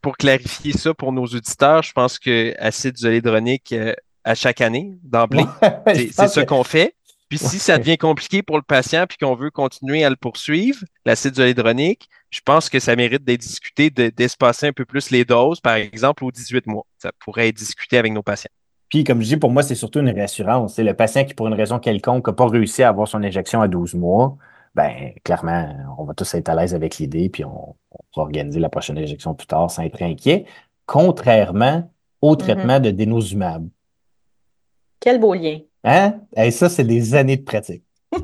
pour clarifier ça pour nos auditeurs, je pense que acide zolédronique euh, à chaque année, d'emblée, [LAUGHS] c'est ce qu'on fait. Puis si ça devient compliqué pour le patient puis qu'on veut continuer à le poursuivre, l'acide zolédronique, je pense que ça mérite d'être discuté, de- d'espacer un peu plus les doses, par exemple, aux 18 mois. Ça pourrait être discuté avec nos patients. Puis, comme je dis, pour moi, c'est surtout une réassurance. C'est le patient qui, pour une raison quelconque, n'a pas réussi à avoir son injection à 12 mois, ben, clairement, on va tous être à l'aise avec l'idée, puis on, on va organiser la prochaine injection plus tard sans être inquiet. Contrairement au traitement de dénosumab. Quel beau lien. Hein? Et ça, c'est des années de pratique. [LAUGHS]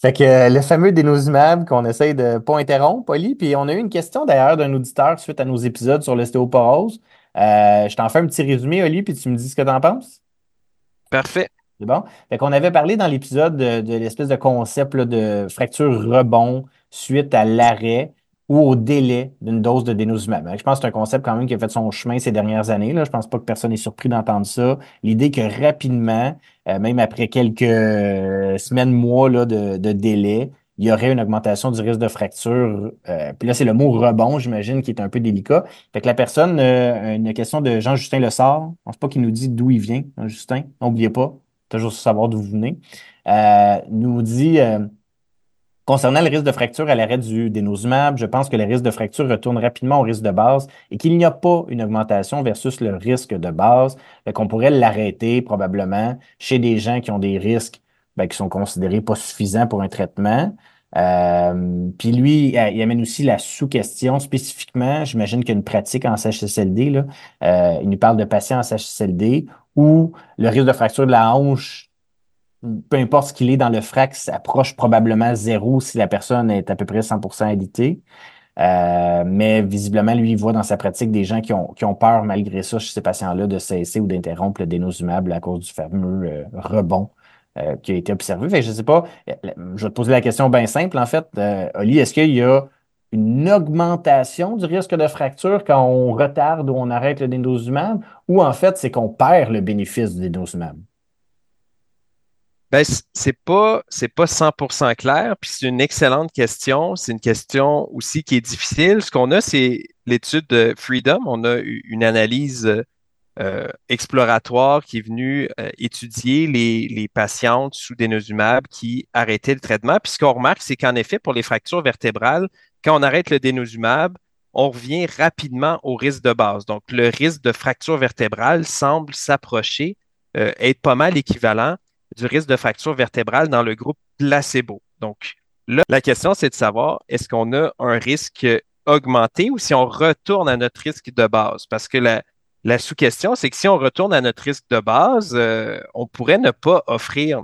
Fait que euh, le fameux dénosumab qu'on essaye de pas interrompre, Oli, puis on a eu une question d'ailleurs d'un auditeur suite à nos épisodes sur l'ostéoporose. Euh, je t'en fais un petit résumé, Oli, puis tu me dis ce que t'en penses. Parfait. C'est bon? Fait qu'on avait parlé dans l'épisode de, de l'espèce de concept là, de fracture rebond suite à l'arrêt ou au délai d'une dose de dénosumab. Je pense que c'est un concept quand même qui a fait son chemin ces dernières années. Là. Je pense pas que personne n'est surpris d'entendre ça. L'idée que rapidement, euh, même après quelques euh, semaines, mois là, de, délai, il y aurait une augmentation du risque de fracture. Euh, puis là, c'est le mot rebond, j'imagine, qui est un peu délicat. Fait que la personne, une question de Jean-Justin Lessard, je pense pas qu'il nous dit d'où il vient, Jean-Justin, n'oubliez pas, toujours savoir d'où vous venez, nous dit concernant le risque de fracture à l'arrêt du dénosumab, je pense que le risque de fracture retourne rapidement au risque de base et qu'il n'y a pas une augmentation versus le risque de base. Qu'on pourrait l'arrêter probablement chez des gens qui ont des risques ben, qui sont considérés pas suffisants pour un traitement. Euh, puis lui, euh, il amène aussi la sous-question spécifiquement. J'imagine qu'il y a une pratique en CHSLD. Là. Euh, il nous parle de patients en CHSLD où le risque de fracture de la hanche, peu importe ce qu'il est dans le frac, s'approche probablement zéro si la personne est à peu près 100% alitée. Euh, mais visiblement, lui, il voit dans sa pratique des gens qui ont, qui ont peur, malgré ça, chez ces patients-là, de cesser ou d'interrompre le dénosumable à cause du fameux euh, rebond euh, qui a été observé. Fait je sais pas, euh, je vais te poser la question bien simple, en fait. Oli, est-ce qu'il y a une augmentation du risque de fracture quand on retarde ou on arrête le dénosumab, ou en fait, c'est qu'on perd le bénéfice du dénosumab? Ben, c'est pas, c'est pas 100% clair, puis c'est une excellente question. C'est une question aussi qui est difficile. Ce qu'on a, c'est l'étude de Freedom. On a une analyse euh, exploratoire qui est venue euh, étudier les, les, patientes sous dénosumab qui arrêtaient le traitement. Puis ce qu'on remarque, c'est qu'en effet, pour les fractures vertébrales, quand on arrête le dénosumab, on revient rapidement au risque de base. Donc, le risque de fracture vertébrale semble s'approcher, euh, être pas mal équivalent du risque de fracture vertébrale dans le groupe placebo. Donc, là, la question, c'est de savoir, est-ce qu'on a un risque augmenté ou si on retourne à notre risque de base? Parce que la, sous-question, c'est que si on retourne à notre risque de base, euh, on pourrait ne pas offrir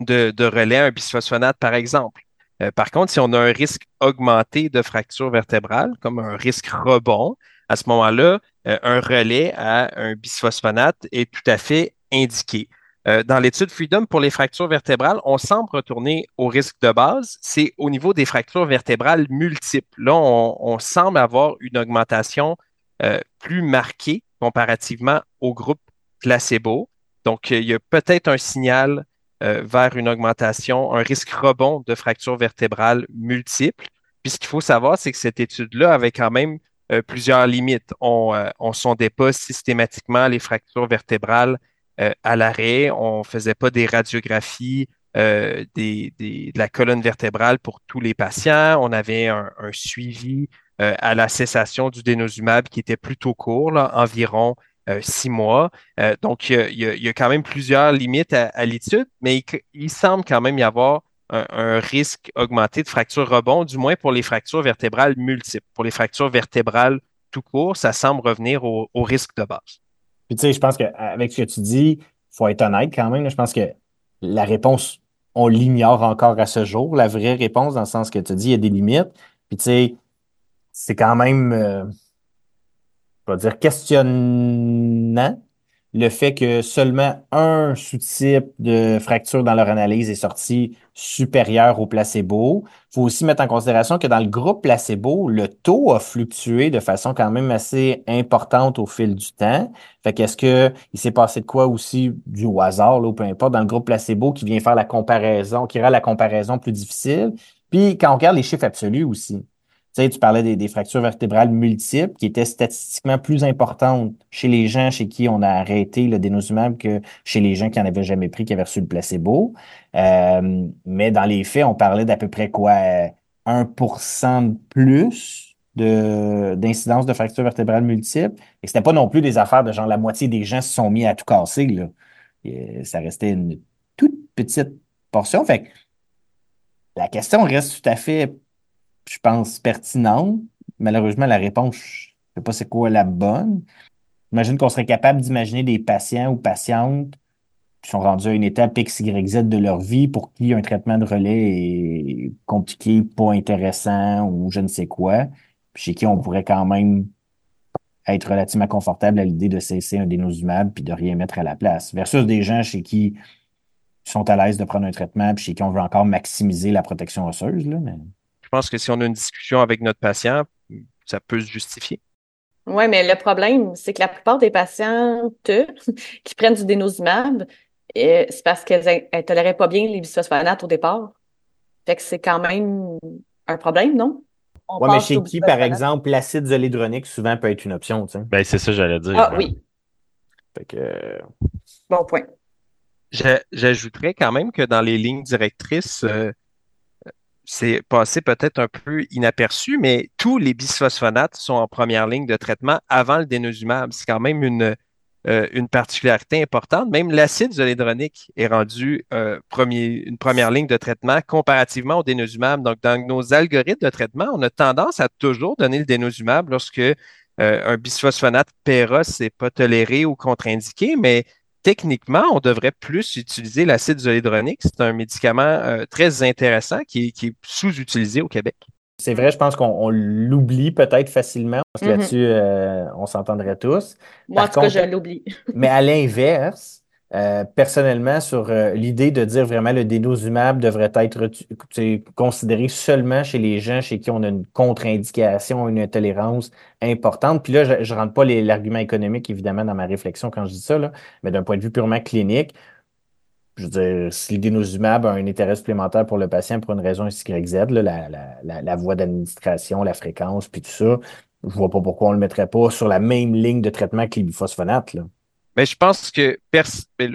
de, de relais à un bisphosphonate, par exemple. Euh, par contre, si on a un risque augmenté de fracture vertébrale, comme un risque rebond, à ce moment-là, euh, un relais à un bisphosphonate est tout à fait indiqué. Euh, dans l'étude Freedom pour les fractures vertébrales, on semble retourner au risque de base. C'est au niveau des fractures vertébrales multiples. Là, on, semble avoir une augmentation plus marquée comparativement au groupe placebo. Donc, il y a peut-être un signal euh, vers une augmentation, un risque rebond de fractures vertébrales multiples. Puis ce qu'il faut savoir, c'est que cette étude-là avait quand même euh, plusieurs limites. On ne euh, sondait pas systématiquement les fractures vertébrales à l'arrêt. On ne faisait pas des radiographies des, de la colonne vertébrale pour tous les patients. On avait un, suivi à la cessation du dénosumab qui était plutôt court, environ euh, six mois. Euh, donc, il y, a, quand même plusieurs limites à, l'étude, mais il, semble quand même y avoir un, risque augmenté de fractures rebond, du moins pour les fractures vertébrales multiples. Pour les fractures vertébrales tout court, ça semble revenir au, risque de base. Puis tu sais, je pense qu'avec ce que tu dis, il faut être honnête quand même. je pense que la réponse, on l'ignore encore à ce jour. La vraie réponse, dans le sens que tu dis, il y a des limites. Puis tu sais, c'est quand même... Euh, va dire, questionnant le fait que seulement un sous-type de fracture dans leur analyse est sorti supérieur au placebo. Il faut aussi mettre en considération que dans le groupe placebo, le taux a fluctué de façon quand même assez importante au fil du temps. Fait qu'est-ce que il s'est passé de quoi aussi du hasard, là, ou peu importe, dans le groupe placebo qui vient faire la comparaison, qui rend la comparaison plus difficile. Puis quand on regarde les chiffres absolus aussi, tu parlais des, fractures vertébrales multiples qui étaient statistiquement plus importantes chez les gens chez qui on a arrêté le dénosumab que chez les gens qui n'en avaient jamais pris, qui avaient reçu le placebo. Euh, mais dans les faits, on parlait d'à peu près quoi? 1% de plus d'incidence de, fractures vertébrales multiples. Et c'était pas non plus des affaires de genre la moitié des gens se sont mis à tout casser. Là. ça restait une toute petite portion. Fait que la question reste tout à fait je pense, pertinente. Malheureusement, la réponse, je ne sais pas c'est quoi la bonne. J'imagine qu'on serait capable d'imaginer des patients ou patientes qui sont rendus à une étape X, Y, Z de leur vie pour qui un traitement de relais est compliqué, pas intéressant ou je ne sais quoi, chez qui on pourrait quand même être relativement confortable à l'idée de cesser un dénosumab puis de rien mettre à la place. Versus des gens chez qui sont à l'aise de prendre un traitement puis chez qui on veut encore maximiser la protection osseuse. Là. Je pense que si on a une discussion avec notre patient, ça peut se justifier. Oui, mais le problème, c'est que la plupart des patientes [LAUGHS] qui prennent du dénosumab, euh, c'est parce qu'elles ne toléraient pas bien les bisphosphonates au départ. Fait que c'est quand même un problème, non? Oui, mais chez qui, par exemple, l'acide zolédronique souvent peut être une option, tu sais? Ben, c'est ça, j'allais dire. Ah oui. Fait que... Bon point. J'ajouterais quand même que dans les lignes directrices, euh, c'est passé peut-être un peu inaperçu, mais tous les bisphosphonates sont en première ligne de traitement avant le dénosumab. C'est quand même une, euh, particularité importante. Même l'acide zolédronique est rendu euh, une première ligne de traitement comparativement au dénosumab. Donc, dans nos algorithmes de traitement, on a tendance à toujours donner le dénosumab lorsque euh, un bisphosphonate péros n'est pas toléré ou contre-indiqué, mais techniquement, on devrait plus utiliser l'acide zolédronique. C'est un médicament euh, très intéressant qui, est sous-utilisé au Québec. C'est vrai, je pense qu'on l'oublie peut-être facilement. Parce que là-dessus, mm-hmm. euh, on s'entendrait tous. Moi, en tout cas, je l'oublie. mais à l'inverse, euh, personnellement, sur euh, l'idée de dire vraiment le dénosumab devrait être considéré seulement chez les gens chez qui on a une contre-indication, une intolérance importante. Puis là, je ne rentre pas l'argument économique, évidemment, dans ma réflexion quand je dis ça, là, mais d'un point de vue purement clinique, je veux dire, si l'idénosumab a un intérêt supplémentaire pour le patient pour une raison XYZ, là, la, la, la, la voie d'administration, la fréquence, puis tout ça, je vois pas pourquoi on le mettrait pas sur la même ligne de traitement que les. Je pense que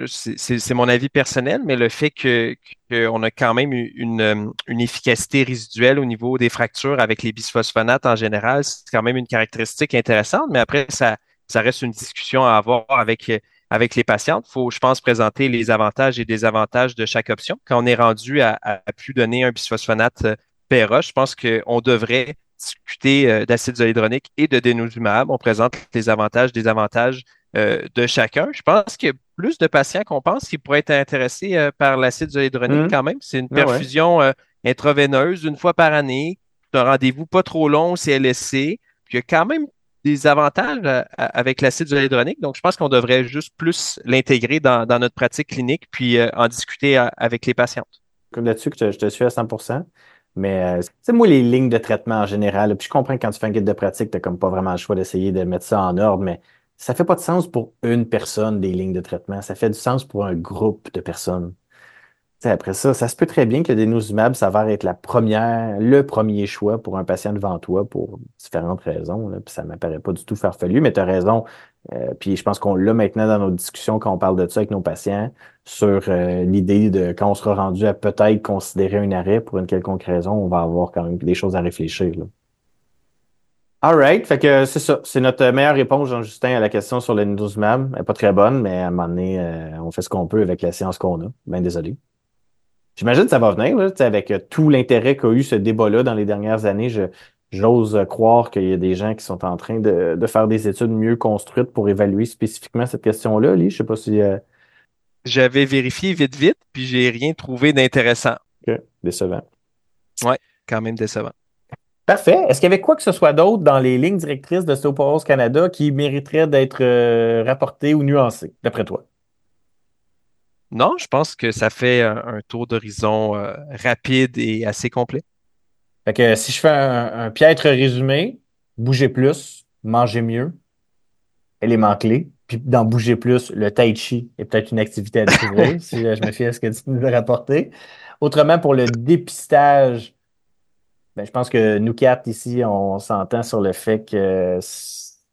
c'est mon avis personnel, mais le fait qu'on a quand même une, euh, une, efficacité résiduelle au niveau des fractures avec les bisphosphonates en général, c'est quand même une caractéristique intéressante. Mais après, ça, ça reste une discussion à avoir avec avec les patients. Il faut, je pense, présenter les avantages et désavantages de chaque option. Quand on est rendu à, à, plus donner un bisphosphonate euh, PRA, je pense qu'on devrait discuter euh, d'acide zoledronique et de dénosumab. On présente les avantages, désavantages euh, de chacun. Je pense qu'il y a plus de patients qu'on pense qui pourraient être intéressés euh, par l'acide zoledronique mmh. quand même. C'est une ah perfusion euh, intraveineuse une fois par année, un rendez-vous pas trop long CLSC. Puis il y a quand même des avantages avec l'acide zoledronique. Donc, je pense qu'on devrait juste plus l'intégrer dans, notre pratique clinique puis en discuter avec les patientes. Comme là-dessus, que je te suis à 100% mais c'est moi, les lignes de traitement en général, puis je comprends que quand tu fais un guide de pratique, tu n'as comme pas vraiment le choix d'essayer de mettre ça en ordre, mais ça fait pas de sens pour une personne des lignes de traitement. Ça fait du sens pour un groupe de personnes. après ça, ça se peut très bien que le dénosumab s'avère être la première, le premier choix pour un patient devant toi pour différentes raisons. Là, puis ça m'apparaît pas du tout farfelu, mais tu as raison. Euh, puis je pense qu'on l'a maintenant dans nos discussions quand on parle de ça avec nos patients sur euh, l'idée de quand on sera rendu à peut-être considérer un arrêt pour une quelconque raison, on va avoir quand même des choses à réfléchir. Là. All right. Fait que c'est ça. C'est notre meilleure réponse, Jean-Justin, à la question sur le nidosumab. Elle n'est pas très bonne, mais à un moment donné, euh, on fait ce qu'on peut avec la science qu'on a. Bien désolé. J'imagine que ça va venir, là, avec euh, tout l'intérêt qu'a eu ce débat-là dans les dernières années. Je, j'ose croire qu'il y a des gens qui sont en train de, de, faire des études mieux construites pour évaluer spécifiquement cette question-là. Lee, je sais pas si. Euh, J'avais vérifié vite, vite, puis j'ai rien trouvé d'intéressant. Décevant. Ouais, quand même décevant. Parfait. Est-ce qu'il y avait quoi que ce soit d'autre dans les lignes directrices de Stoporos Canada qui mériterait d'être euh, rapporté ou nuancé, d'après toi? Non, je pense que ça fait un, tour d'horizon euh, rapide et assez complet. Fait que si je fais un, piètre résumé, bouger plus, manger mieux, élément clé. Puis dans bouger plus, le tai chi est peut-être une activité à découvrir, [LAUGHS] si je me fie à ce que tu nous as rapporté. Autrement, pour le dépistage ben, je pense que nous quatre ici, on s'entend sur le fait que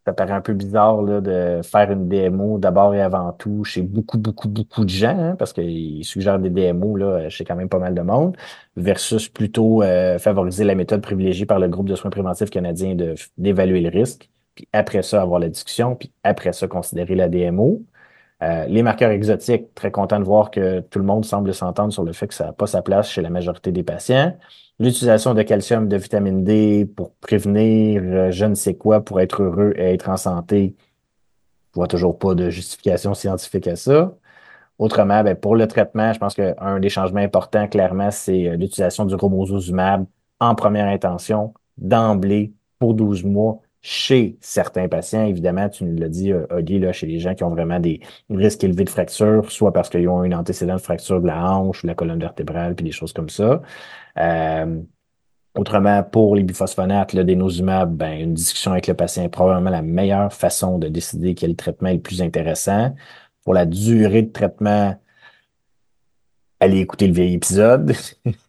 ça paraît un peu bizarre là, de faire une DMO d'abord et avant tout chez beaucoup, beaucoup, beaucoup de gens, hein, parce qu'ils suggèrent des DMO là, chez quand même pas mal de monde, versus plutôt euh, favoriser la méthode privilégiée par le groupe de soins préventifs canadiens d'évaluer le risque, puis après ça, avoir la discussion, puis après ça, considérer la DMO. Euh, les marqueurs exotiques, très content de voir que tout le monde semble s'entendre sur le fait que ça n'a pas sa place chez la majorité des patients. L'utilisation de calcium, de vitamine D pour prévenir euh, je ne sais quoi, pour être heureux et être en santé, je vois toujours pas de justification scientifique à ça. Autrement, ben, pour le traitement, je pense qu'un des changements importants, clairement, c'est euh, l'utilisation du romosozumab en première intention, d'emblée, pour 12 mois, chez certains patients. Évidemment, tu nous l'as dit, euh, Oli, là, chez les gens qui ont vraiment des risques élevés de fracture, soit parce qu'ils ont une antécédent de fracture de la hanche ou de la colonne vertébrale, puis des choses comme ça. Euh, autrement, pour les biphosphonates, le dénosumab, ben, une discussion avec le patient est probablement la meilleure façon de décider quel traitement est le plus intéressant. Pour la durée de traitement, allez écouter le vieil épisode.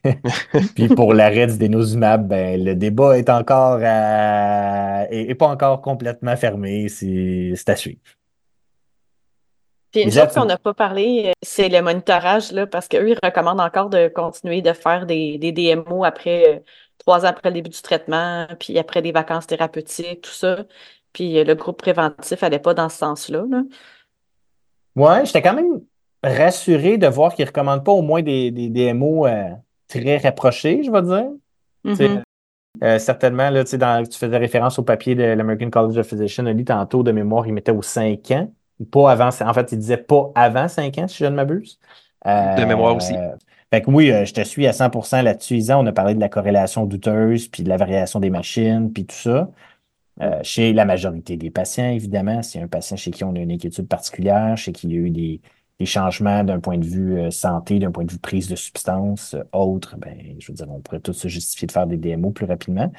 [LAUGHS] Puis pour l'arrêt du dénosumab, ben, le débat est encore à... est, pas encore complètement fermé. C'est à suivre. Puis une chose qu'on n'a pas parlé, c'est le monitorage, là, parce qu'eux, ils recommandent encore de continuer de faire des, des DMO après euh, trois ans après le début du traitement, puis après des vacances thérapeutiques, tout ça. Puis euh, le groupe préventif n'allait pas dans ce sens-là. Là. Ouais, j'étais quand même rassuré de voir qu'ils ne recommandent pas au moins des, des DMO très rapprochés, je vais dire. Mm-hmm. certainement, là, dans, tu faisais référence au papier de l'American College of Physicians, dit tantôt de mémoire, il mettait aux cinq ans. Pas avant, en fait, il disait pas avant 5 ans, si je ne m'abuse. de mémoire aussi. Euh, fait que oui, euh, je te suis à 100% là-dessus. On a parlé de la corrélation douteuse, puis de la variation des machines, puis tout ça. Euh, chez la majorité des patients, évidemment, c'est un patient chez qui on a une inquiétude particulière, chez qui il y a eu des, les changements d'un point de vue euh, santé, d'un point de vue prise de substance, euh, autre, ben, je veux dire, on pourrait tout se justifier de faire des DMO plus rapidement.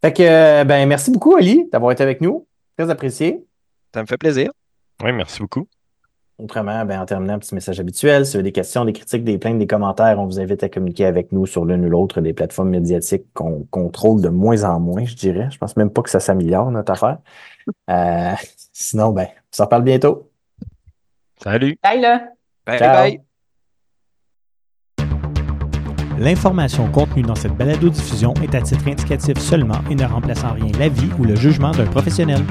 Fait que, euh, ben, merci beaucoup, Ali, d'avoir été avec nous. Très apprécié. Ça me fait plaisir. Oui, merci beaucoup. Autrement, ben, en terminant, petit message habituel. Si vous avez des questions, des critiques, des plaintes, des commentaires, on vous invite à communiquer avec nous sur l'une ou l'autre des plateformes médiatiques qu'on contrôle de moins en moins, je dirais. Je pense même pas que ça s'améliore, notre affaire. Sinon, ben, on s'en parle bientôt. Salut. Bye là. Bye bye. L'information contenue dans cette balado-diffusion est à titre indicatif seulement et ne remplace en rien l'avis ou le jugement d'un professionnel.